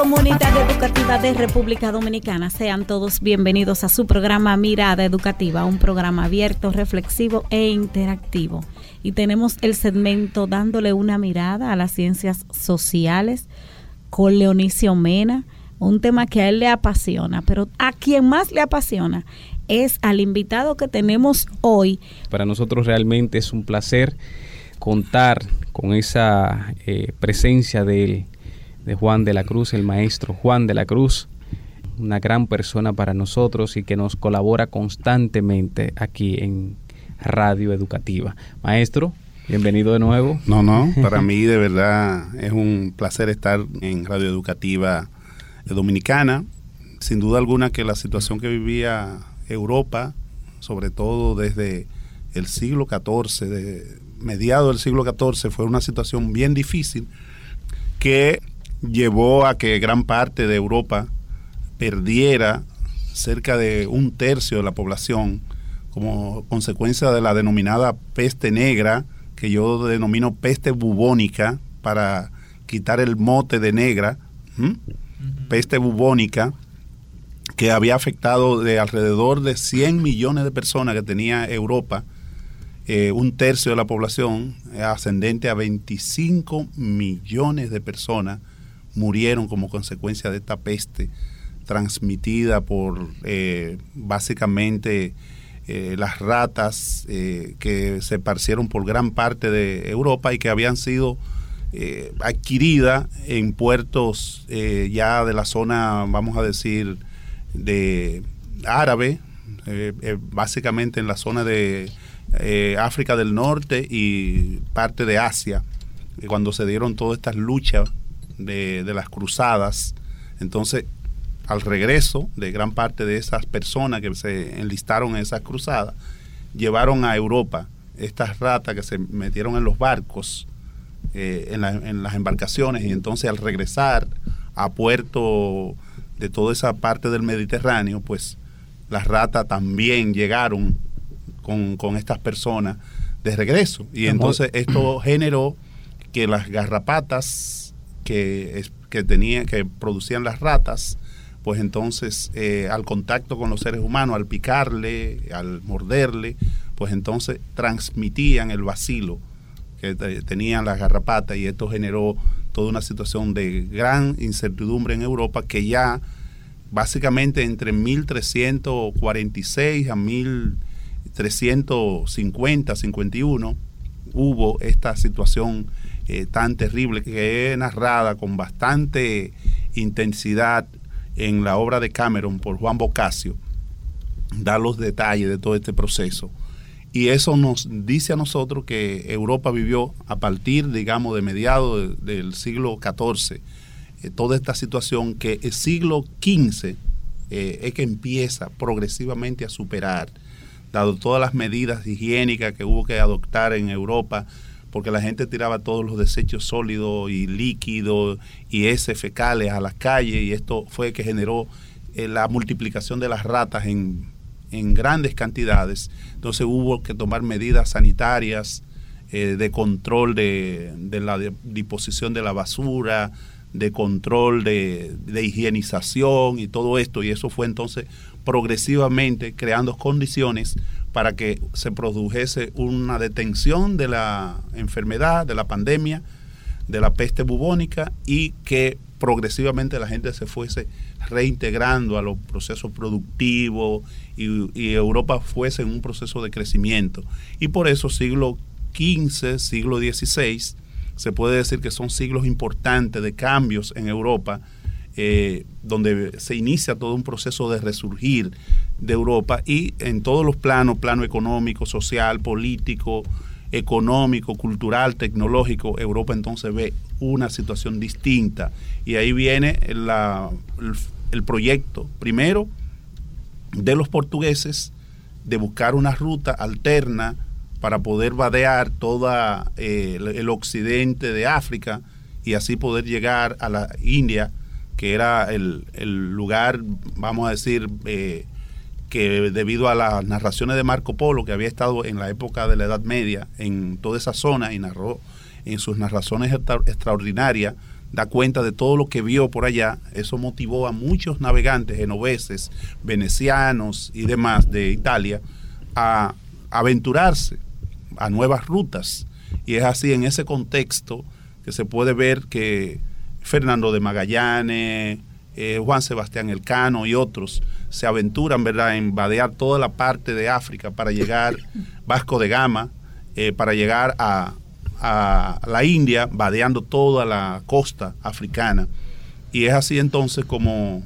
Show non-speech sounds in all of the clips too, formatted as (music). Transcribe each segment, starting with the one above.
Comunidad educativa de República Dominicana. Sean todos bienvenidos a su programa Mirada Educativa, un programa abierto, reflexivo e interactivo. Y tenemos el segmento dándole una mirada a las ciencias sociales con Leonicio Mena, un tema que a él le apasiona, pero a quien más le apasiona es al invitado que tenemos hoy. Para nosotros realmente es un placer contar con esa eh, presencia de, de Juan de la Cruz, el maestro Juan de la Cruz, una gran persona para nosotros y que nos colabora constantemente aquí en Radio Educativa. Maestro, bienvenido de nuevo. No, no, para (laughs) mí de verdad es un placer estar en Radio Educativa Dominicana. Sin duda alguna que la situación que vivía Europa, sobre todo desde el siglo XIV, de mediado del siglo XIV, fue una situación bien difícil que llevó a que gran parte de Europa perdiera cerca de un tercio de la población como consecuencia de la denominada peste negra, que yo denomino peste bubónica, para quitar el mote de negra, peste bubónica, que había afectado de alrededor de 100 millones de personas que tenía Europa, eh, un tercio de la población, ascendente a 25 millones de personas, murieron como consecuencia de esta peste transmitida por eh, básicamente eh, las ratas eh, que se parcieron por gran parte de Europa y que habían sido eh, adquiridas en puertos ya de la zona, vamos a decir, de árabe, básicamente en la zona de África del Norte y parte de Asia, cuando se dieron todas estas luchas de, de las cruzadas. Entonces, al regreso de gran parte de esas personas que se enlistaron en esas cruzadas, llevaron a Europa estas ratas que se metieron en los barcos, eh, en, las embarcaciones, y entonces al regresar a puerto de toda esa parte del Mediterráneo, pues las ratas también llegaron con, estas personas de regreso. Y entonces esto generó que las garrapatas que, que, tenían, que producían las ratas, pues entonces eh, al contacto con los seres humanos, al picarle, al morderle, pues entonces transmitían el vacilo que tenían las garrapatas y esto generó toda una situación de gran incertidumbre en Europa que ya básicamente entre 1346 a 1350, 51 hubo esta situación eh, tan terrible que es narrada con bastante intensidad en la obra de Cameron por Juan Bocasio, da los detalles de todo este proceso. Y eso nos dice a nosotros que Europa vivió a partir, digamos, de mediados del siglo XIV, eh, toda esta situación que el siglo XV eh, es que empieza progresivamente a superar, dado todas las medidas higiénicas que hubo que adoptar en Europa, porque la gente tiraba todos los desechos sólidos y líquidos y ese fecales a las calles y esto fue que generó eh, la multiplicación de las ratas en, grandes cantidades. Entonces hubo que tomar medidas sanitarias eh, de control de, la disposición de la basura, de control de, de higienización y todo esto y eso fue entonces progresivamente creando condiciones para que se produjese una detención de la enfermedad, de la pandemia, de la peste bubónica y que progresivamente la gente se fuese reintegrando a los procesos productivos y, Europa fuese en un proceso de crecimiento. Y por eso siglo XV, siglo XVI, se puede decir que son siglos importantes de cambios en Europa, eh, donde se inicia todo un proceso de resurgir de Europa y en todos los planos, plano económico, social, político, económico, cultural, tecnológico, Europa entonces ve una situación distinta. Y ahí viene la, el, proyecto, primero, de los portugueses de buscar una ruta alterna para poder vadear todo eh, el, occidente de África y así poder llegar a la India, que era el, lugar, vamos a decir, eh, que debido a las narraciones de Marco Polo, que había estado en la época de la Edad Media en toda esa zona y narró en sus narraciones extraordinarias, da cuenta de todo lo que vio por allá. Eso motivó a muchos navegantes genoveses, venecianos y demás de Italia a aventurarse a nuevas rutas. Y es así en ese contexto que se puede ver que Fernando de Magallanes, eh, Juan Sebastián Elcano y otros se aventuran, ¿verdad?, en vadear toda la parte de África para llegar, Vasco de Gama, eh, para llegar a, a la India, vadeando toda la costa africana. Y es así entonces como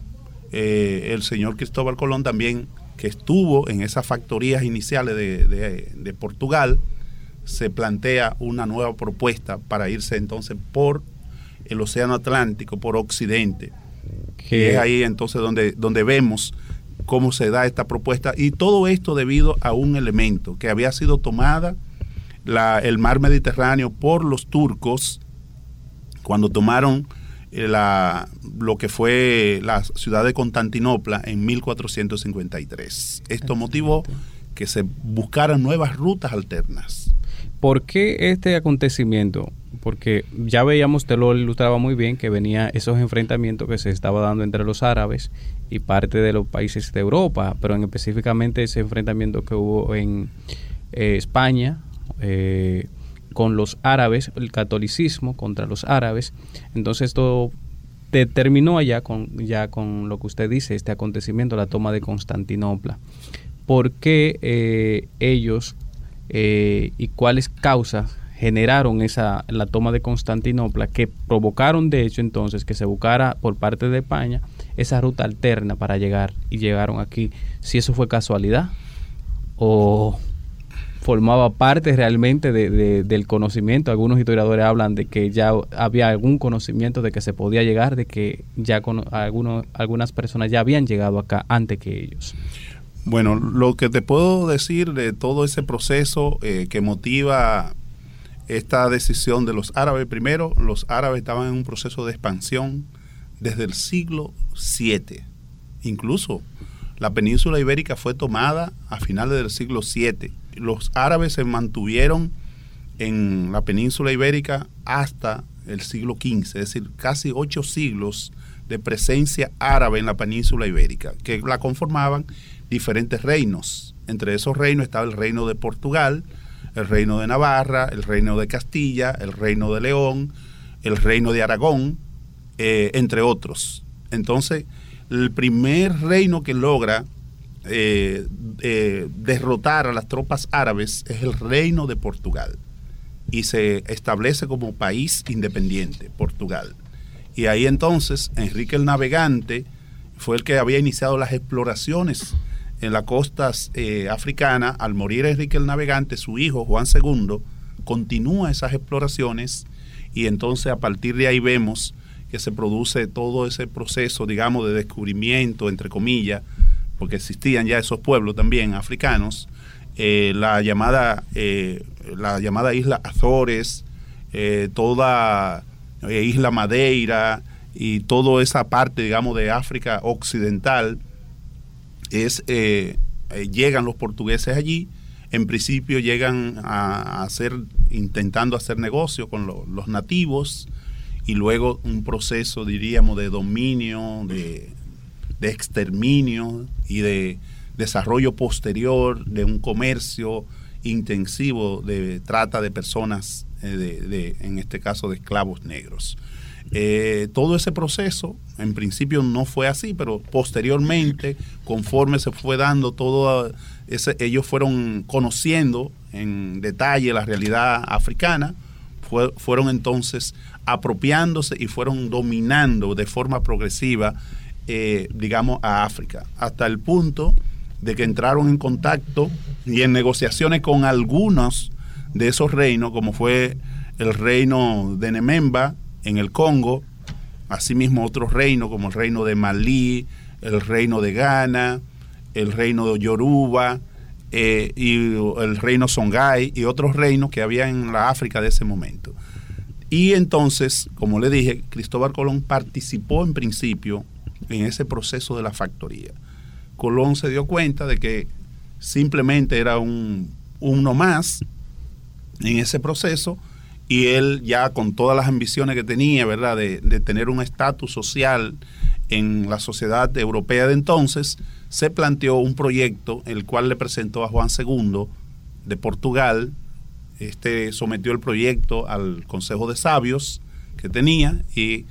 eh, el señor Cristóbal Colón también, que estuvo en esas factorías iniciales de, Portugal, se plantea una nueva propuesta para irse entonces por el Océano Atlántico, por Occidente. Que es ahí entonces donde, donde vemos cómo se da esta propuesta y todo esto debido a un elemento que había sido tomada el mar Mediterráneo por los turcos cuando tomaron eh, la, lo que fue la ciudad de Constantinopla en 1453. Esto motivó que se buscaran nuevas rutas alternas. ¿Por qué este acontecimiento? Porque ya veíamos, usted lo ilustraba muy bien, que venía esos enfrentamientos que se estaba dando entre los árabes y parte de los países de Europa, pero en específicamente ese enfrentamiento que hubo en eh, España, eh, con los árabes, el catolicismo contra los árabes. Entonces esto terminó allá con, ya con lo que usted dice, este acontecimiento, la toma de Constantinopla. ¿Por qué eh, ellos eh, y cuáles causas generaron esa la toma de Constantinopla que provocaron de hecho entonces que se buscara por parte de España esa ruta alterna para llegar y llegaron aquí si eso fue casualidad o formaba parte realmente de, del conocimiento. Algunos historiadores hablan de que ya había algún conocimiento de que se podía llegar, de que ya algunos, algunas personas ya habían llegado acá antes que ellos. Bueno, lo que te puedo decir de todo ese proceso eh, que motiva esta decisión de los árabes, primero, los árabes estaban en un proceso de expansión desde el siglo VII. Incluso la península ibérica fue tomada a finales del siglo VII los árabes se mantuvieron en la península ibérica hasta el siglo XV, es decir, casi ocho siglos de presencia árabe en la península ibérica, que la conformaban diferentes reinos. Entre esos reinos estaba el reino de Portugal, el reino de Navarra, el reino de Castilla, el reino de León, el reino de Aragón, eh, entre otros. Entonces, el primer reino que logra eh, eh, derrotar a las tropas árabes es el reino de Portugal y se establece como país independiente, Portugal. Y ahí entonces Enrique el Navegante fue el que había iniciado las exploraciones en las costas eh, africanas. Al morir Enrique el Navegante, su hijo Juan II continúa esas exploraciones y entonces a partir de ahí vemos que se produce todo ese proceso, digamos, de descubrimiento, entre comillas, porque existían ya esos pueblos también africanos, eh, la, llamada, eh, la llamada isla Azores, eh, toda isla Madeira y toda esa parte, digamos, de África occidental, es, llegan los portugueses allí, en principio llegan a, hacer, intentando hacer negocio con los nativos, y luego un proceso, diríamos, de dominio, de, de exterminio y de desarrollo posterior de un comercio intensivo de trata de personas, eh, de, en este caso de esclavos negros. Eh, todo ese proceso, en principio no fue así, pero posteriormente, conforme se fue dando todo ese, ellos fueron conociendo en detalle la realidad africana, fueron entonces apropiándose y fueron dominando de forma progresiva eh, digamos, a África, hasta el punto de que entraron en contacto y en negociaciones con algunos de esos reinos, como fue el reino de Nememba en el Congo, asimismo otros reinos como el reino de Malí, el reino de Ghana, el reino de Yoruba, eh, y el reino Songhai y otros reinos que había en la África de ese momento. Y entonces, como le dije, Cristóbal Colón participó en principio en ese proceso de la factoría. Colón se dio cuenta de que simplemente era un, uno más en ese proceso y él ya con todas las ambiciones que tenía, ¿verdad?, de, tener un estatus social en la sociedad europea de entonces, se planteó un proyecto el cual le presentó a Juan II de Portugal. Este sometió el proyecto al Consejo de Sabios que tenía y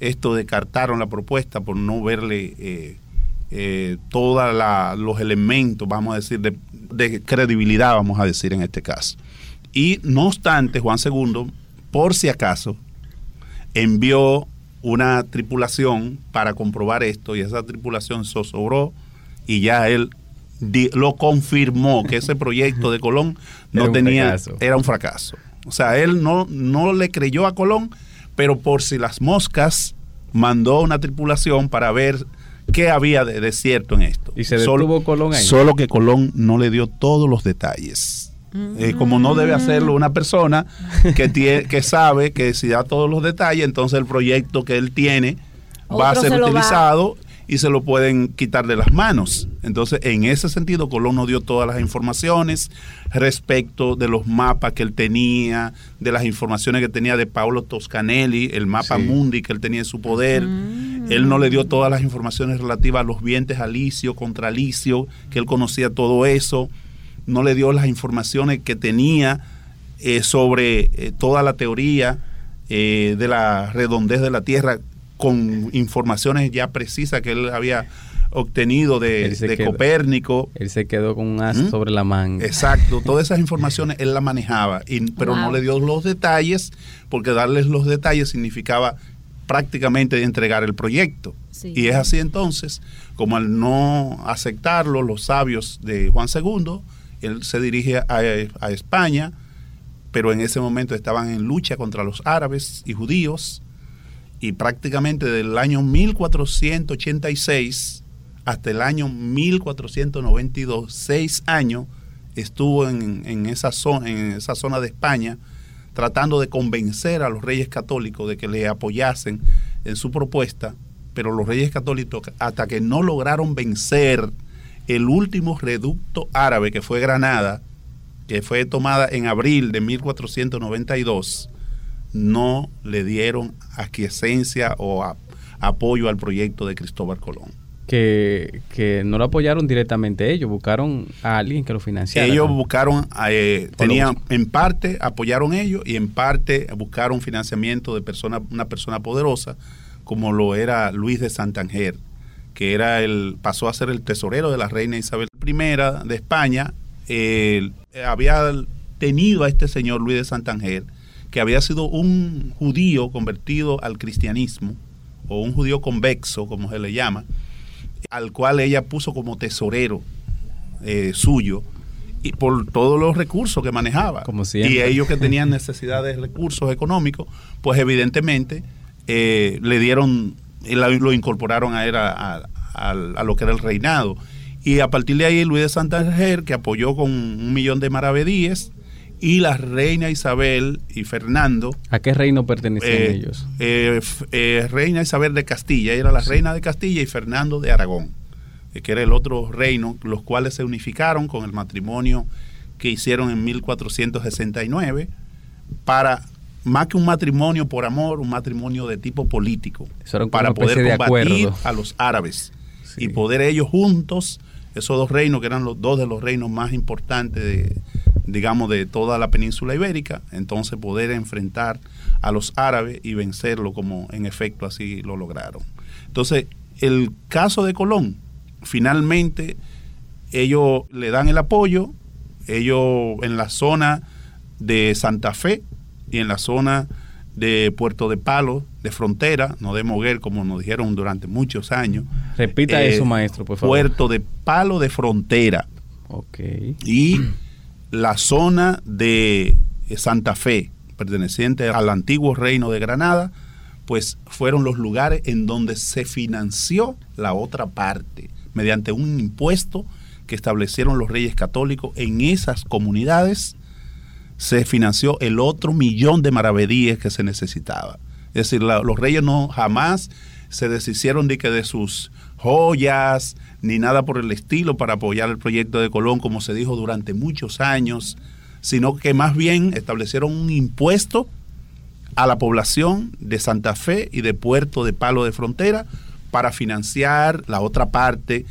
esto descartaron la propuesta por no verle eh, eh, todos los elementos, vamos a decir, de, de credibilidad, vamos a decir en este caso. Y no obstante, Juan II, por si acaso, envió una tripulación para comprobar esto y esa tripulación zozobró y ya él lo confirmó que ese proyecto de Colón (laughs) no era tenía era un fracaso. O sea, él no, no le creyó a Colón, pero por si las moscas mandó una tripulación para ver qué había de, cierto en esto. Y se detuvo solo, Colón ahí. Solo que Colón no le dio todos los detalles. Eh, como no debe hacerlo una persona que, tiene, (laughs) que sabe que si da todos los detalles, entonces el proyecto que él tiene va a ser utilizado y se lo pueden quitar de las manos. Entonces, en ese sentido, Colón no dio todas las informaciones respecto de los mapas que él tenía, de las informaciones que tenía de Paolo Toscanelli, el mapa mundi que él tenía en su poder. Él no le dio todas las informaciones relativas a los vientos alicio, contra alicio, que él conocía todo eso. No le dio las informaciones que tenía eh, sobre eh, toda la teoría eh, de la redondez de la Tierra con informaciones ya precisas que él había obtenido de, Copérnico. Él se quedó con un as ¿Mm? sobre la manga. Exacto, (laughs) todas esas informaciones él las manejaba, y, pero no le dio los detalles, porque darles los detalles significaba prácticamente entregar el proyecto. Y es así entonces, como al no aceptarlo, los sabios de Juan II, él se dirige a, España, pero en ese momento estaban en lucha contra los árabes y judíos, y prácticamente del año 1486 hasta el año 1492, seis años, estuvo en, esa zona, en esa zona de España tratando de convencer a los reyes católicos de que le apoyasen en su propuesta, pero los reyes católicos, hasta que no lograron vencer el último reducto árabe que fue Granada, que fue tomada en abril de 1492, no le dieron aquiescencia o apoyo al proyecto de Cristóbal Colón. Que, que, no lo apoyaron directamente ellos, buscaron a alguien que lo financiara. Ellos buscaron, eh, tenían, en parte apoyaron ellos y en parte buscaron financiamiento de persona, una persona poderosa, como lo era Luis de Santanger, que era el, pasó a ser el tesorero de la reina Isabel I de España. había tenido a este señor Luis de Santanger que había sido un judío convertido al cristianismo, o un judío convexo, como se le llama, al cual ella puso como tesorero eh, suyo, y por todos los recursos que manejaba. Como y ellos que tenían (laughs) necesidad de recursos económicos, pues evidentemente eh, le dieron, lo incorporaron a, él a, lo que era el reinado. Y a partir de ahí Luis de Santander, que apoyó con un millón de maravedíes, y la reina Isabel y Fernando. ¿A qué reino pertenecían eh, ellos? Eh, eh, reina Isabel de Castilla, era la reina de Castilla y Fernando de Aragón, que era el otro reino, los cuales se unificaron con el matrimonio que hicieron en 1469 para más que un matrimonio por amor, un matrimonio de tipo político, para poder combatir a los árabes y poder ellos juntos, esos dos reinos que eran los dos de los reinos más importantes de, digamos, de toda la península ibérica, entonces poder enfrentar a los árabes y vencerlo como en efecto así lo lograron. Entonces, el caso de Colón, finalmente ellos le dan el apoyo, ellos en la zona de Santa Fe y en la zona de Puerto de Palo, de frontera, no de Moguer, como nos dijeron durante muchos años. Repita eso, eh, maestro, por favor. Puerto de Palo de frontera. Ok. Y la zona de Santa Fe, perteneciente al antiguo reino de Granada, pues fueron los lugares en donde se financió la otra parte, mediante un impuesto que establecieron los reyes católicos, en esas comunidades se financió el otro millón de maravedíes que se necesitaba. Es decir, los reyes no jamás se deshicieron de que de sus joyas ni nada por el estilo para apoyar el proyecto de Colón, como se dijo durante muchos años, sino que más bien establecieron un impuesto a la población de Santa Fe y de Puerto de Palo de Frontera para financiar la otra parte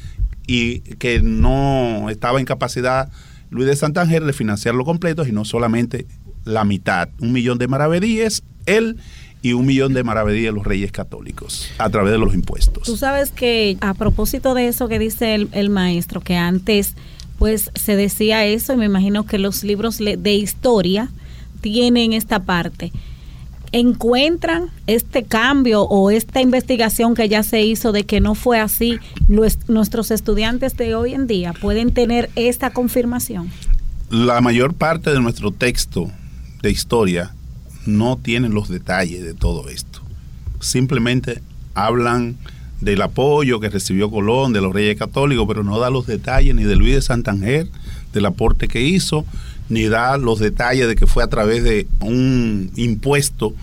y que no estaba en capacidad Luis de Santander de financiarlo completo y no solamente la mitad, un millón de maravedíes, él y un millón de maravedíes los reyes católicos a través de los impuestos. Tú sabes que a propósito de eso que dice el, el maestro, que antes pues se decía eso y me imagino que los libros de historia tienen esta parte encuentran este cambio o esta investigación que ya se hizo de que no fue así, nuestros estudiantes de hoy en día pueden tener esta confirmación? La mayor parte de nuestro texto de historia no tiene los detalles de todo esto. Simplemente hablan del apoyo que recibió Colón, de los reyes católicos, pero no da los detalles ni de Luis de Santander, del aporte que hizo, ni da los detalles de que fue a través de un impuesto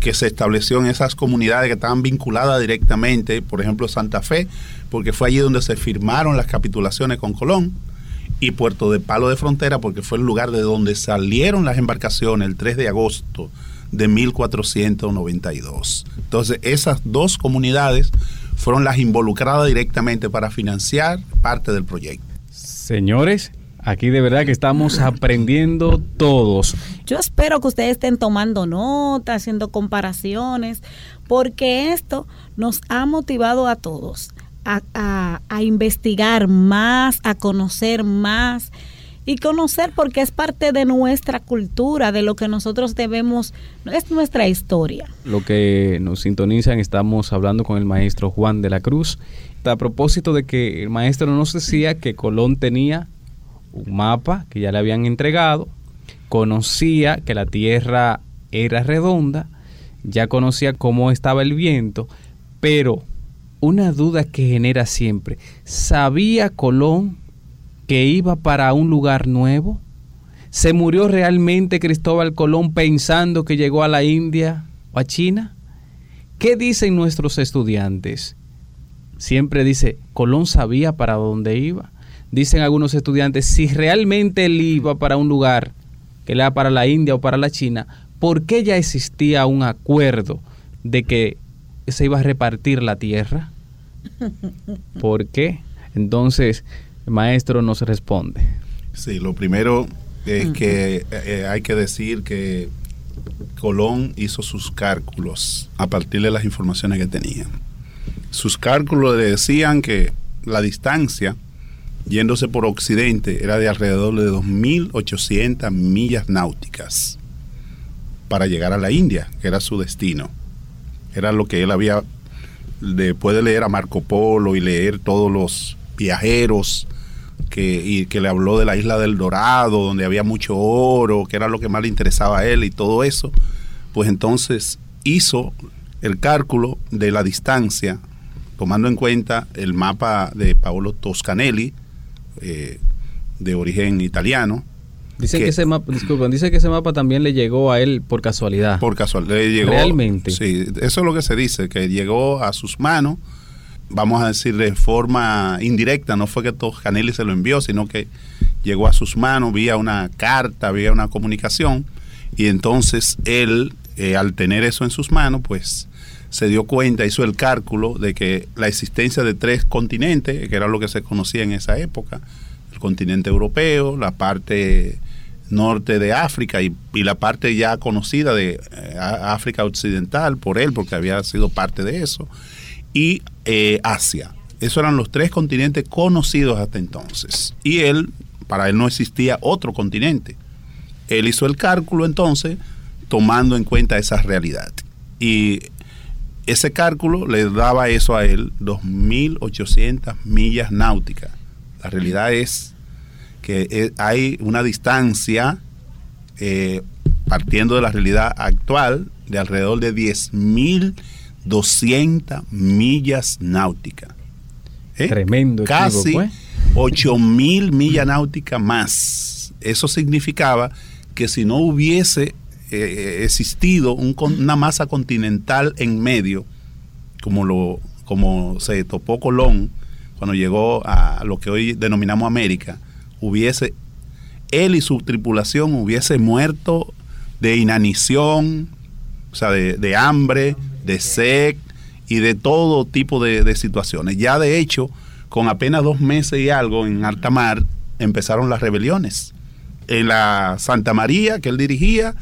que se estableció en esas comunidades que estaban vinculadas directamente, por ejemplo Santa Fe, porque fue allí donde se firmaron las capitulaciones con Colón, y Puerto de Palo de Frontera, porque fue el lugar de donde salieron las embarcaciones el 3 de agosto de 1492. Entonces, esas dos comunidades fueron las involucradas directamente para financiar parte del proyecto. Señores, Aquí de verdad que estamos aprendiendo todos. Yo espero que ustedes estén tomando nota, haciendo comparaciones, porque esto nos ha motivado a todos a, investigar más, a conocer más y conocer porque es parte de nuestra cultura, de lo que nosotros debemos, es nuestra historia. Lo que nos sintonizan, estamos hablando con el maestro Juan de la Cruz. A propósito de que el maestro nos decía que Colón tenía un mapa que ya le habían entregado, conocía que la Tierra era redonda, ya conocía cómo estaba el viento, pero una duda que genera siempre, ¿sabía Colón que iba para un lugar nuevo? ¿Se murió realmente Cristóbal Colón pensando que llegó a la India o a China? ¿Qué dicen nuestros estudiantes? Siempre dice, Colón sabía para dónde iba dicen algunos estudiantes, si realmente él iba para un lugar, que era para la India o para la China, ¿por qué ya existía un acuerdo de que se iba a repartir la tierra? (laughs) ¿Por qué? Entonces, el maestro nos responde. Sí, lo primero es que eh, hay que decir que Colón hizo sus cálculos a partir de las informaciones que tenía. Sus cálculos le decían que la distancia yéndose por occidente, era de alrededor de 2.800 millas náuticas para llegar a la India, que era su destino. Era lo que él había, después de leer a Marco Polo y leer todos los viajeros, que, y que le habló de la isla del Dorado, donde había mucho oro, que era lo que más le interesaba a él y todo eso, pues entonces hizo el cálculo de la distancia, tomando en cuenta el mapa de Paolo Toscanelli, eh, de origen italiano. Dice que, ese mapa, dice que ese mapa también le llegó a él por casualidad. Por casualidad, llegó. Realmente. Sí, eso es lo que se dice, que llegó a sus manos, vamos a decir de forma indirecta, no fue que Toscanelli se lo envió, sino que llegó a sus manos vía una carta, vía una comunicación, y entonces él, eh, al tener eso en sus manos, pues se dio cuenta, hizo el cálculo de que la existencia de tres continentes, que era lo que se conocía en esa época, el continente europeo, la parte norte de África y, la parte ya conocida de eh, África Occidental por él, porque había sido parte de eso, y eh, Asia. Esos eran los tres continentes conocidos hasta entonces. Y él, para él no existía otro continente. Él hizo el cálculo entonces tomando en cuenta esa realidad. Y ese cálculo le daba eso a él, 2.800 millas náuticas. La realidad es que eh, hay una distancia, eh, partiendo de la realidad actual, de alrededor de 10.200 millas náuticas. ¿Eh? Tremendo. Casi pues. 8 mil millas náuticas más. Eso significaba que si no hubiese eh, existido una masa continental en medio, como, lo, como se topó Colón cuando llegó a lo que hoy denominamos América, hubiese él y su tripulación hubiese muerto de inanición, o sea, de, hambre, de sed y de todo tipo de, situaciones. Ya de hecho, con apenas dos meses y algo en alta mar, empezaron las rebeliones. En la Santa María, que él dirigía,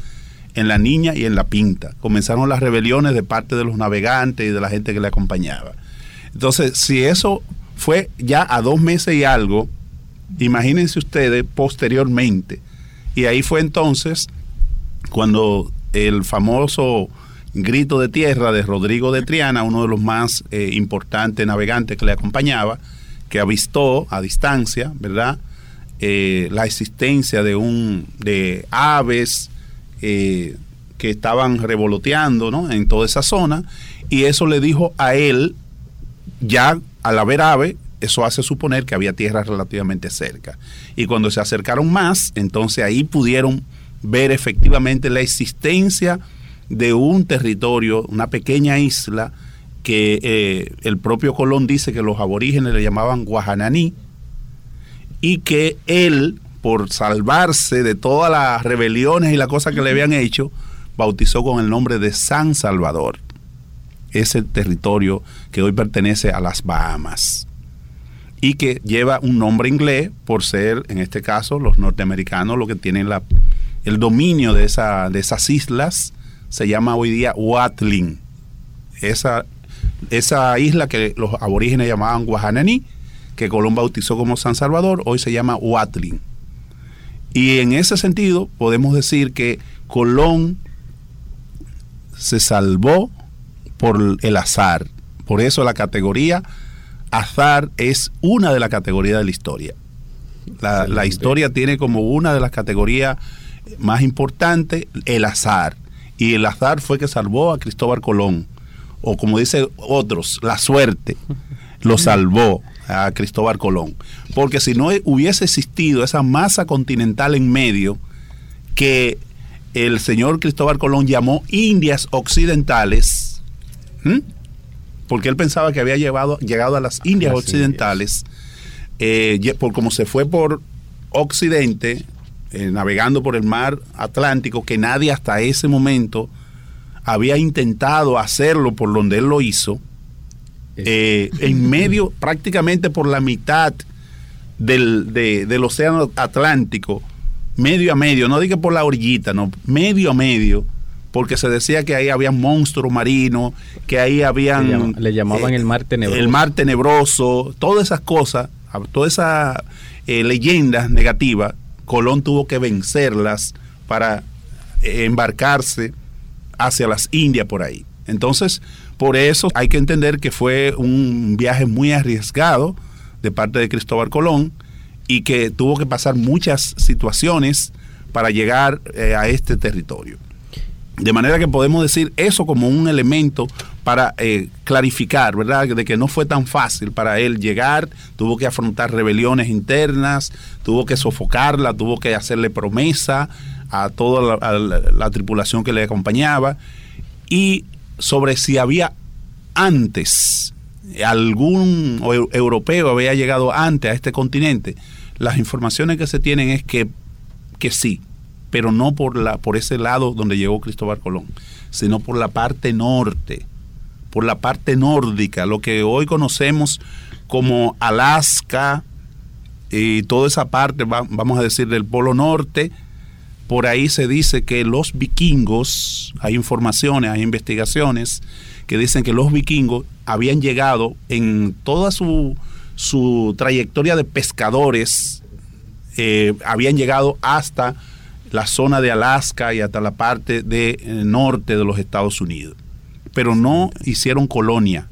en la Niña y en la Pinta. Comenzaron las rebeliones de parte de los navegantes y de la gente que le acompañaba. Entonces, si eso fue ya a dos meses y algo, imagínense ustedes posteriormente. Y ahí fue entonces cuando el famoso grito de tierra de Rodrigo de Triana, uno de los más eh, importantes navegantes que le acompañaba, que avistó a distancia, ¿verdad? Eh, la existencia de un de aves eh, que estaban revoloteando ¿no? en toda esa zona y eso le dijo a él ya al haber ave eso hace suponer que había tierra relativamente cerca. Y cuando se acercaron más, entonces ahí pudieron ver efectivamente la existencia de un territorio, una pequeña isla, que eh, el propio Colón dice que los aborígenes le llamaban Guajananí, y que él, por salvarse de todas las rebeliones y las cosas que le habían hecho, bautizó con el nombre de San Salvador, ese territorio que hoy pertenece a las Bahamas y que lleva un nombre inglés por ser, en este caso, los norteamericanos los que tienen la, el dominio de, esa, de esas islas, se llama hoy día Watling. Esa, esa isla que los aborígenes llamaban Guajananí, que Colón bautizó como San Salvador, hoy se llama Watling. Y en ese sentido podemos decir que Colón se salvó por el azar. Por eso la categoría azar es una de las categorías de la historia. La, historia tiene como una de las categorías más importantes el azar. Y el azar fue que salvó a Cristóbal Colón. O como dicen otros, la suerte lo salvó a Cristóbal Colón. Porque si no hubiese existido esa masa continental en medio que el señor Cristóbal Colón llamó Indias Occidentales, porque él pensaba que había llevado, llegado a las Indias Occidentales, eh, por como se fue por Occidente, eh, navegando por el mar Atlántico, que nadie hasta ese momento había intentado hacerlo por donde él lo hizo, eh, en medio, (laughs) prácticamente por la mitad del, del océano Atlántico, medio a medio, no diga por la orillita, no, medio a medio, porque se decía que ahí había monstruos marinos, que ahí habían... Le, llamaban eh, el mar tenebroso. El mar tenebroso, todas esas cosas, todas esas eh, leyendas negativas, Colón tuvo que vencerlas para eh, embarcarse hacia las Indias por ahí. Entonces, por eso hay que entender que fue un viaje muy arriesgado de parte de Cristóbal Colón y que tuvo que pasar muchas situaciones para llegar a este territorio. De manera que podemos decir eso como un elemento para eh, clarificar, ¿verdad? De que no fue tan fácil para él llegar, tuvo que afrontar rebeliones internas, tuvo que sofocarla, tuvo que hacerle promesa a toda la, tripulación que le acompañaba y sobre si había antes algún europeo había llegado antes a este continente, las informaciones que se tienen es que, que sí, pero no por, la, por ese lado donde llegó Cristóbal Colón, sino por la parte norte, por la parte nórdica, lo que hoy conocemos como Alaska y toda esa parte, vamos a decir, del Polo Norte. Por ahí se dice que los vikingos, hay informaciones, hay investigaciones que dicen que los vikingos habían llegado en toda su, su trayectoria de pescadores, eh, habían llegado hasta la zona de Alaska y hasta la parte de eh, norte de los Estados Unidos. Pero no hicieron colonia.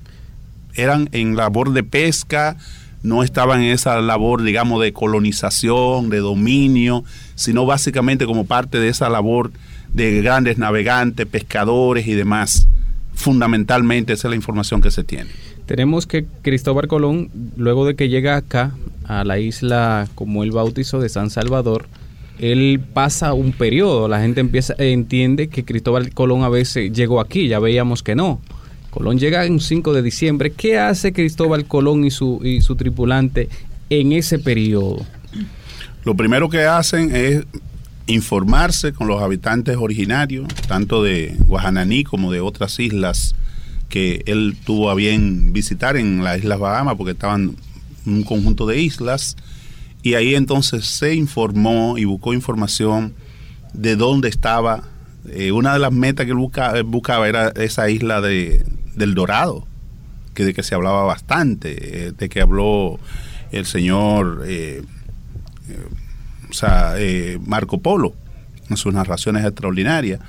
Eran en labor de pesca, no estaban en esa labor, digamos, de colonización, de dominio, sino básicamente como parte de esa labor de grandes navegantes, pescadores y demás. Fundamentalmente esa es la información que se tiene Tenemos que Cristóbal Colón, luego de que llega acá, a la isla como él bautizó de San Salvador, él pasa un periodo, la gente empieza entiende que Cristóbal Colón a veces llegó aquí, ya veíamos que no. Colón llega en 5 de diciembre. ¿Qué hace Cristóbal Colón y su, y su tripulante en ese periodo? Lo primero que hacen es informarse con los habitantes originarios, tanto de Guajananí como de otras islas que él tuvo a bien visitar en las Islas Bahamas, porque estaban un conjunto de islas, y ahí entonces se informó y buscó información de dónde estaba. Eh, una de las metas que él buscaba, era esa isla de, del Dorado, que de que se hablaba bastante, eh, de que habló el señor eh, o sea, Marco Polo en sus narraciones extraordinarias.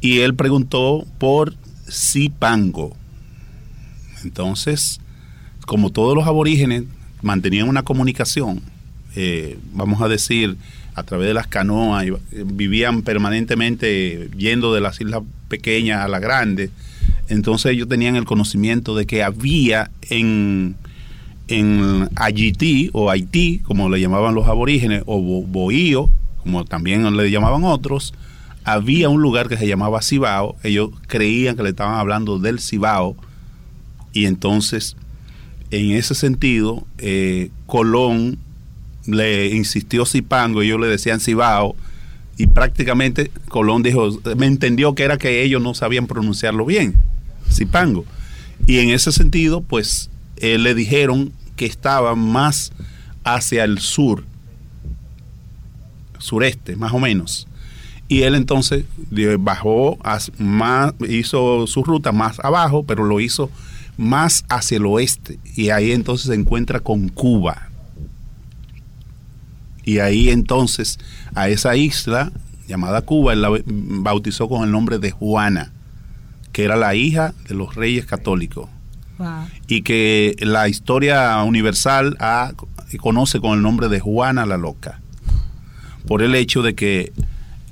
Y él preguntó por Zipango. Entonces, como todos los aborígenes mantenían una comunicación, eh, vamos a decir, a través de las canoas, eh, vivían permanentemente yendo de las islas pequeñas a las grandes, entonces ellos tenían el conocimiento de que había en, en Haití o Haití, como le llamaban los aborígenes, o Bohío, como también le llamaban otros, había un lugar que se llamaba Cibao, ellos creían que le estaban hablando del Cibao, y entonces, en ese sentido, eh, Colón le insistió Cipango, ellos le decían Cibao, y prácticamente Colón dijo, me entendió que era que ellos no sabían pronunciarlo bien, Cipango. Y en ese sentido, pues, eh, le dijeron que estaba más hacia el sur, sureste, más o menos y él entonces bajó, más, hizo su ruta más abajo, pero lo hizo más hacia el oeste. Y ahí entonces se encuentra con Cuba. Y ahí entonces a esa isla llamada Cuba, él la bautizó con el nombre de Juana, que era la hija de los reyes católicos. Y que la historia universal conoce con el nombre de Juana la Loca. Por el hecho de que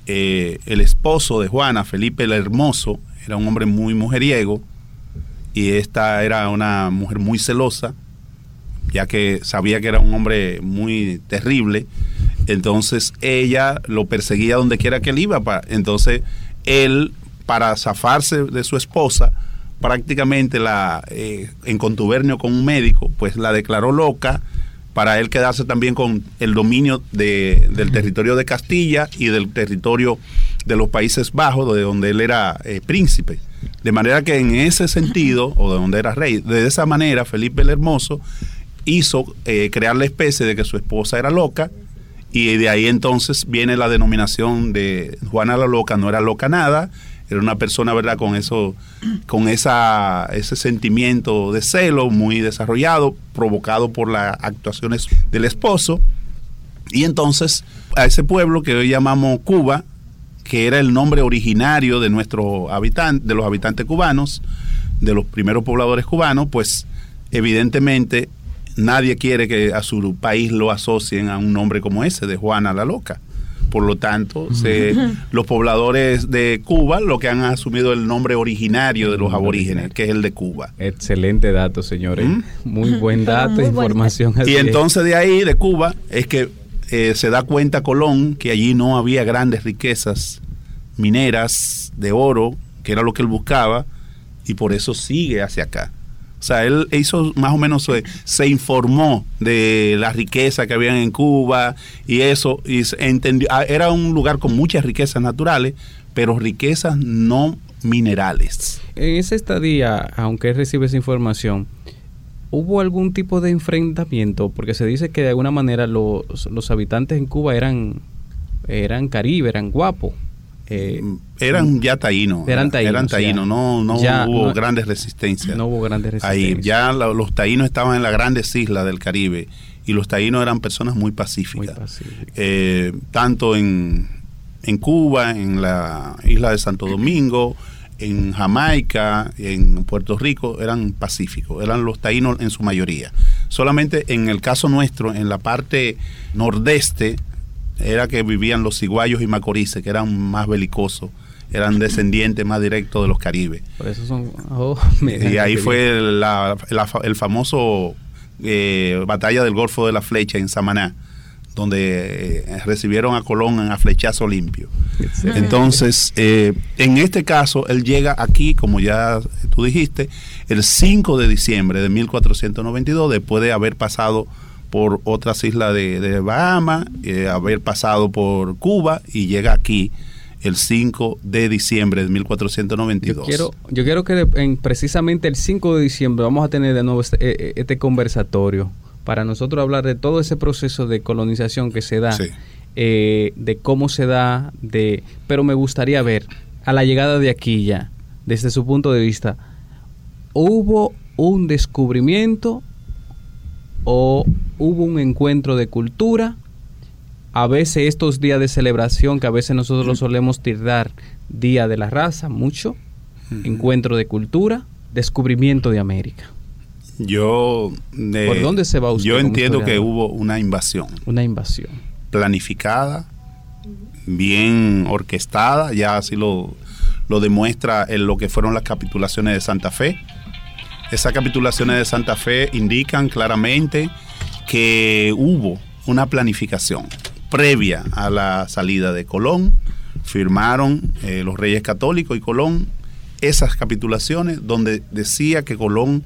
eh, el esposo de Juana, Felipe el Hermoso, era un hombre muy mujeriego y esta era una mujer muy celosa, ya que sabía que era un hombre muy terrible. Entonces ella lo perseguía donde quiera que él iba. Entonces él, para zafarse de su esposa, prácticamente la eh, en contubernio con un médico, pues la declaró loca para él quedarse también con el dominio de, del territorio de Castilla y del territorio de los Países Bajos, de donde él era eh, príncipe. De manera que en ese sentido, o de donde era rey, de esa manera Felipe el Hermoso hizo eh, crear la especie de que su esposa era loca y de ahí entonces viene la denominación de Juana la Loca, no era loca nada, era una persona, ¿verdad?, con eso, con esa, ese sentimiento de celo muy desarrollado, provocado por las actuaciones del esposo. Y entonces, a ese pueblo que hoy llamamos Cuba, que era el nombre originario de nuestros habitantes, de los habitantes cubanos, de los primeros pobladores cubanos, pues evidentemente nadie quiere que a su país lo asocien a un nombre como ese, de Juana la Loca. Por lo tanto, los pobladores de Cuba lo que han asumido el nombre originario de los aborígenes, que es el de Cuba. Excelente dato, señores. Muy buen dato, información. Y entonces de ahí, de Cuba, es que eh, se da cuenta Colón que allí no había grandes riquezas mineras de oro, que era lo que él buscaba, y por eso sigue hacia acá. Sea, él hizo más o menos, se, informó de la riqueza que había en Cuba y eso, y entendió, ah, era un lugar con muchas riquezas naturales, pero riquezas no minerales. En esa estadía, aunque él recibe esa información, ¿hubo algún tipo de enfrentamiento? Porque se dice que de alguna manera los, los habitantes en Cuba eran, eran caribe, eran guapos. Eh, eran ya taínos. Eran taínos. no, no hubo grandes resistencias. No hubo grandes resistencias. Ahí ya los taínos estaban en las grandes islas del Caribe y los taínos eran personas muy pacíficas. Eh, tanto en, en Cuba, en la isla de Santo Domingo, en Jamaica, en Puerto Rico, eran pacíficos, eran los taínos en su mayoría. Solamente en el caso nuestro, en la parte nordeste, era que vivían los ciguayos y macorices, que eran más belicosos eran descendientes más directos de los caribes. Por eso son... oh, (laughs) y ahí fue la, la, el famoso eh, batalla del Golfo de la Flecha en Samaná, donde eh, recibieron a Colón en a flechazo limpio. Entonces, eh, en este caso, él llega aquí, como ya tú dijiste, el 5 de diciembre de 1492, después de haber pasado por otras islas de, de Bahamas, eh, haber pasado por Cuba y llega aquí el 5 de diciembre de 1492. Yo quiero, yo quiero que en, precisamente el 5 de diciembre vamos a tener de nuevo este, eh, eh, este conversatorio para nosotros hablar de todo ese proceso de colonización que se da, Sí. eh, de cómo se da, de, pero me gustaría ver a la llegada de aquí ya, desde su punto de vista, ¿hubo un descubrimiento o hubo un encuentro de cultura? A veces estos días de celebración, que a veces nosotros solemos tirar Día de la Raza, mucho, encuentro de cultura, descubrimiento de América. Yo, eh, ¿Por dónde se va usted Yo entiendo que hubo una invasión Una invasión. planificada, bien orquestada, ya así lo, lo demuestra en lo que fueron las capitulaciones de Santa Fe. Esas capitulaciones de Santa Fe indican claramente que hubo una planificación previa a la salida de Colón. Firmaron eh, los reyes católicos y Colón esas capitulaciones donde decía que Colón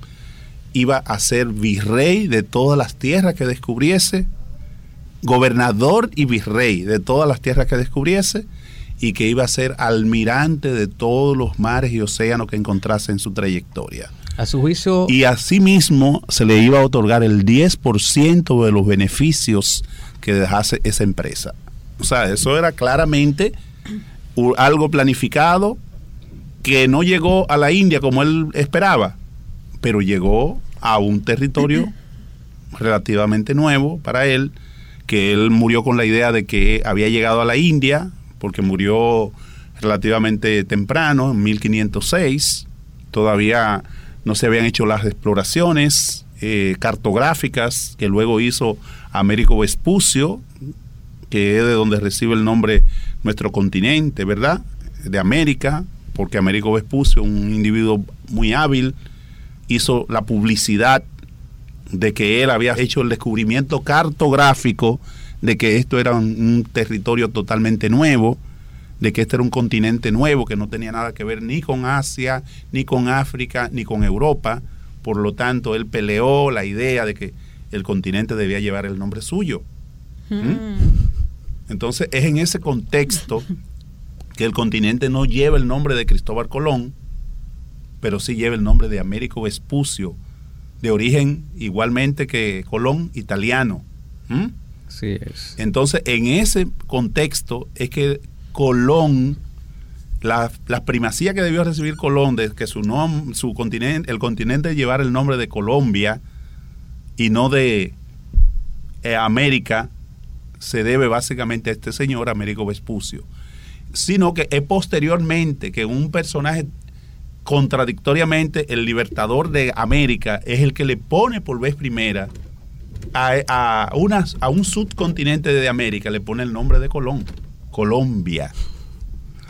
iba a ser virrey de todas las tierras que descubriese, gobernador y virrey de todas las tierras que descubriese, y que iba a ser almirante de todos los mares y océanos que encontrase en su trayectoria. A su juicio, Y asimismo se le iba a otorgar el 10% de los beneficios que dejase esa empresa. O sea, eso era claramente algo planificado que no llegó a la India como él esperaba, pero llegó a un territorio relativamente nuevo para él, que él murió con la idea de que había llegado a la India, porque murió relativamente temprano, en 1506, todavía no se habían hecho las exploraciones eh, cartográficas que luego hizo Américo Vespucio, que es de donde recibe el nombre nuestro continente, ¿verdad? De América, porque Américo Vespucio, un individuo muy hábil, hizo la publicidad de que él había hecho el descubrimiento cartográfico de que esto era un, un territorio totalmente nuevo, de que este era un continente nuevo que no tenía nada que ver ni con Asia, ni con África, ni con Europa. Por lo tanto, él peleó la idea de que el continente debía llevar el nombre suyo. Entonces, es en ese contexto que el continente no lleva el nombre de Cristóbal Colón, pero sí lleva el nombre de Américo Vespucio, de origen igualmente que Colón, italiano. ¿Mm? sí es. Entonces, en ese contexto es que Colón, la, la primacía que debió recibir Colón de que su su continente, el continente llevara el nombre de Colombia y no de eh, América, se debe básicamente a este señor, Américo Vespucio. Sino que es posteriormente que un personaje contradictoriamente el libertador de América es el que le pone por vez primera a, a, unas- a un subcontinente de América, le pone el nombre de Colón, Colombia.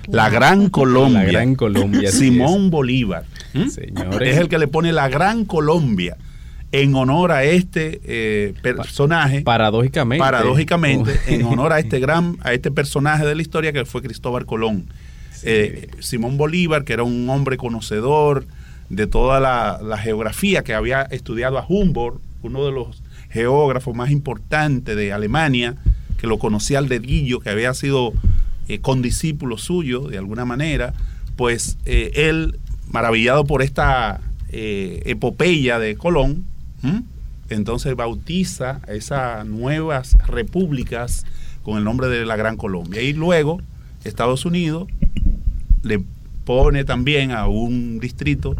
La Gran Colombia. La Gran Colombia, Simón Bolívar. ¿Mm? Señores. Es el que le pone la Gran Colombia en honor a este eh, personaje. Paradójicamente. Paradójicamente, en honor a este (laughs) gran, a este personaje de la historia que fue Cristóbal Colón. Eh, Simón Bolívar, que era un hombre conocedor de toda la, la geografía, que había estudiado a Humboldt, uno de los geógrafos más importantes de Alemania, que lo conocía al dedillo, que había sido eh, condiscípulo suyo de alguna manera, pues eh, él, maravillado por esta eh, epopeya de Colón, ¿m? entonces bautiza esas nuevas repúblicas con el nombre de la Gran Colombia. Y luego Estados Unidos le pone también a un distrito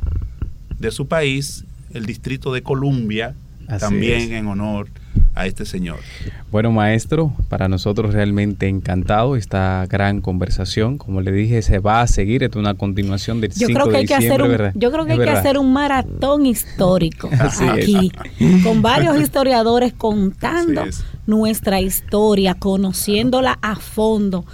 de su país, el distrito de Columbia, Así también es. en honor a este señor. Bueno, maestro, para nosotros realmente encantado esta gran conversación. Como le dije, se va a seguir. Es una continuación del Yo 5 creo que de hay que diciembre, hacer un, ¿verdad? yo creo que Es hay que hacer un maratón histórico (laughs) aquí, con varios (laughs) historiadores contando nuestra historia, conociéndola a fondo,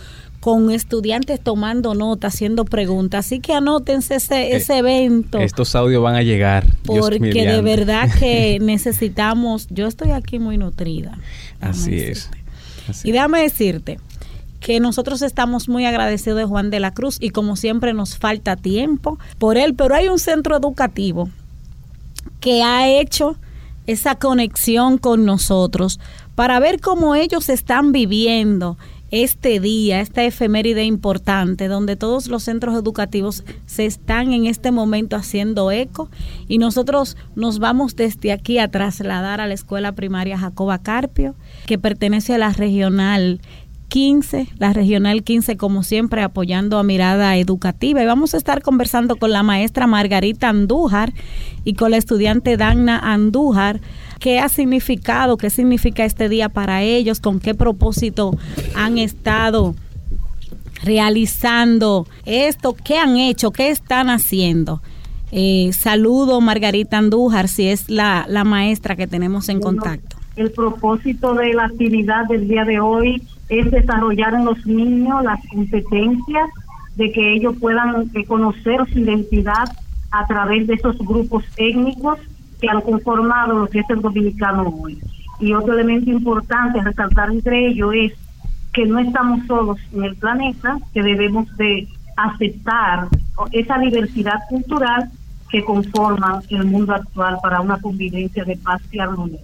con estudiantes tomando nota, haciendo preguntas. Así que anótense ese, Eh, evento. Estos audios van a llegar. Porque de verdad que (laughs) necesitamos, yo estoy aquí muy nutrida. Así es. Así Y déjame decirte que nosotros estamos muy agradecidos de Juan de la Cruz y como siempre nos falta tiempo por él, pero hay un centro educativo que ha hecho esa conexión con nosotros para ver cómo ellos están viviendo este día, esta efeméride importante, donde todos los centros educativos se están en este momento haciendo eco y nosotros nos vamos desde aquí a trasladar a la escuela primaria Jacoba Carpio, que pertenece a la regional 15, la regional 15 como siempre apoyando a Mirada Educativa. Y vamos a estar conversando con la maestra Margarita Andújar y con la estudiante Dagna Andújar qué ha significado, qué significa este día para ellos, con qué propósito han estado realizando esto, qué han hecho, qué están haciendo. Eh, saludo Margarita Andújar, si es la, la maestra que tenemos en Bueno, contacto. El propósito de la actividad del día de hoy es desarrollar en los niños las competencias de que ellos puedan conocer su identidad a través de esos grupos étnicos que han conformado lo que es el dominicano hoy. Y otro elemento importante a resaltar entre ellos es que no estamos solos en el planeta, que debemos de aceptar esa diversidad cultural que conforman el mundo actual para una convivencia de paz y armonía.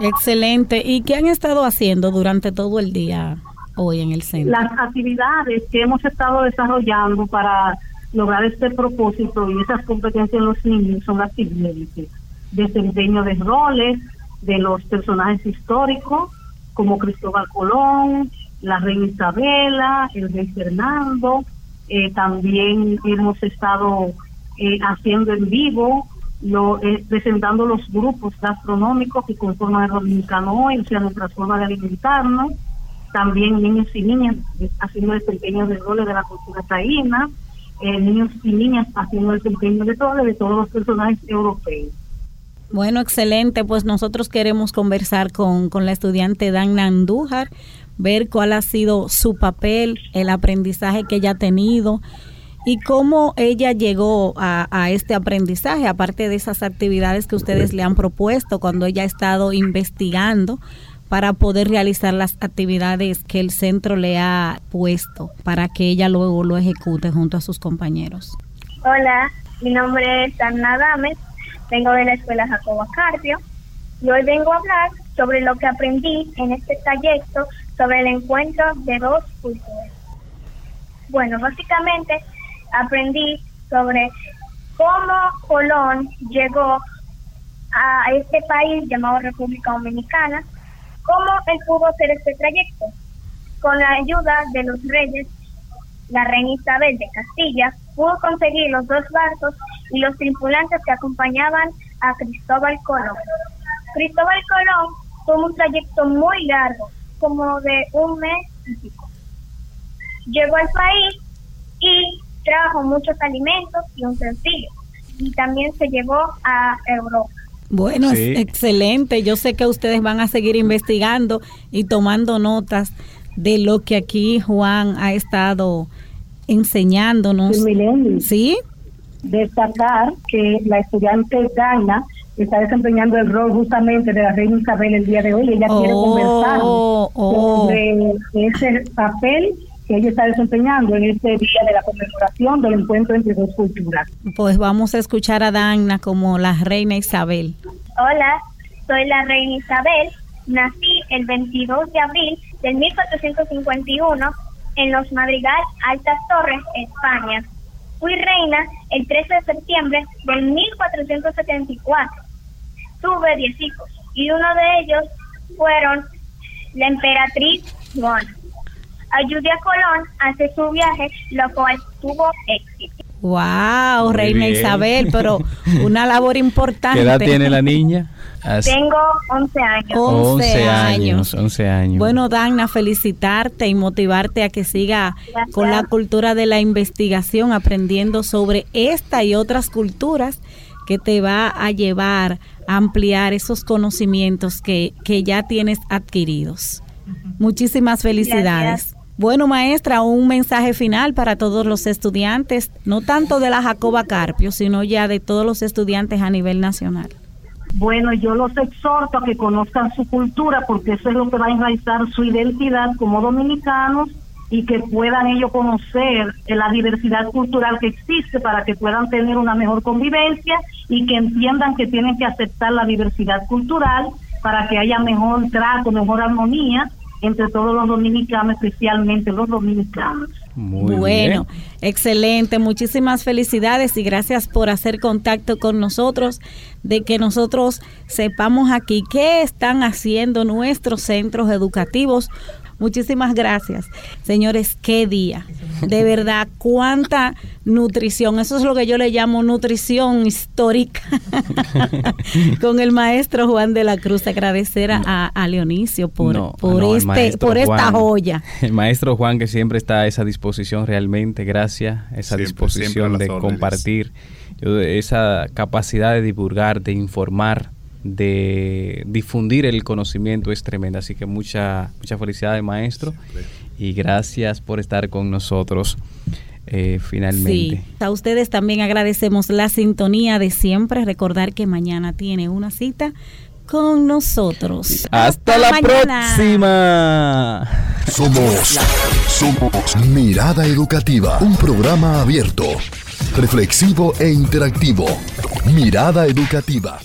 Excelente. ¿Y qué han estado haciendo durante todo el día hoy en el centro? Las actividades que hemos estado desarrollando para lograr este propósito y esas competencias en los niños son las siguientes. Desempeño de roles de los personajes históricos como Cristóbal Colón, la reina Isabela, el rey Fernando. Eh, también hemos estado eh, haciendo en vivo, lo, eh, presentando los grupos gastronómicos que conforman el dominicano hoy, o sea, nuestra forma de alimentarnos también niños y niñas haciendo desempeño de roles de la cultura taína, niños y niñas haciendo desempeño de roles de todos los personajes europeos. Bueno, excelente. Pues nosotros queremos conversar con, con la estudiante Dagna Andújar, ver cuál ha sido su papel, el aprendizaje que ella ha tenido y cómo ella llegó a, a este aprendizaje, aparte de esas actividades que ustedes le han propuesto cuando ella ha estado investigando para poder realizar las actividades que el centro le ha puesto para que ella luego lo ejecute junto a sus compañeros. Hola, mi nombre es Ana Dames, vengo de la escuela Jacoba Carpio y hoy vengo a hablar sobre lo que aprendí en este trayecto sobre el encuentro de dos culturas. Bueno, básicamente aprendí sobre cómo Colón llegó a este país llamado República Dominicana, cómo él pudo hacer este trayecto. Con la ayuda de los reyes, la reina Isabel de Castilla pudo conseguir los dos barcos y los tripulantes que acompañaban a Cristóbal Colón. Cristóbal Colón tuvo un trayecto muy largo, como de un mes y pico. Llegó al país y trajo muchos alimentos y un sencillo. Y también se llevó a Europa. Bueno, Sí. es excelente. Yo sé que ustedes van a seguir investigando y tomando notas de lo que aquí Juan ha estado enseñándonos. ¿Sí? Destacar que la estudiante Dana está desempeñando el rol justamente de la reina Isabel el día de hoy. Ella quiere Oh, conversar oh. sobre ese papel que ella está desempeñando en este día de la conmemoración del encuentro entre dos culturas. Pues vamos a escuchar a Dagna como la reina Isabel. Hola, soy la reina Isabel. Nací el 22 de abril del 1451 en Los Madrigal, Altas Torres, España. Fui reina el 13 de septiembre del 1474. Tuve 10 hijos y uno de ellos fueron la emperatriz Juana. Ayudé a Colón a hacer su viaje, lo cual tuvo éxito. Wow, Muy reina bien. Isabel, pero una labor importante. (laughs) ¿Qué edad tiene la niña? As- Tengo 11 años. Oh. 11 11 años. 11 años. Bueno, Dagna, felicitarte y motivarte a que siga Gracias. con la cultura de la investigación, aprendiendo sobre esta y otras culturas que te va a llevar a ampliar esos conocimientos que, que ya tienes adquiridos. Muchísimas felicidades. Bueno, maestra, un mensaje final para todos los estudiantes, no tanto de la Jacoba Carpio, sino ya de todos los estudiantes a nivel nacional. Bueno, yo los exhorto a que conozcan su cultura porque eso es lo que va a enraizar su identidad como dominicanos y que puedan ellos conocer la diversidad cultural que existe para que puedan tener una mejor convivencia y que entiendan que tienen que aceptar la diversidad cultural para que haya mejor trato, mejor armonía entre todos los dominicanos, especialmente los dominicanos. Muy bueno, excelente. Muchísimas felicidades y gracias por hacer contacto con nosotros, de que nosotros sepamos aquí qué están haciendo nuestros centros educativos Muchísimas gracias. Señores, qué día. De verdad, cuánta nutrición. Eso es lo que yo le llamo nutrición histórica. (laughs) Con el maestro Juan de la Cruz. Agradecer a, a Leonicio por, por, este, por esta joya. El maestro Juan que siempre está a esa disposición realmente. Gracias. Esa disposición de compartir. Esa capacidad de divulgar, de informar de difundir el conocimiento es tremenda. Así que mucha, mucha felicidad, maestro, y gracias por estar con nosotros. Eh, finalmente. A ustedes también agradecemos la sintonía de siempre. Recordar que mañana tiene una cita con nosotros. Hasta, la próxima. Somos, somos Mirada Educativa, un programa abierto, reflexivo e interactivo. Mirada Educativa.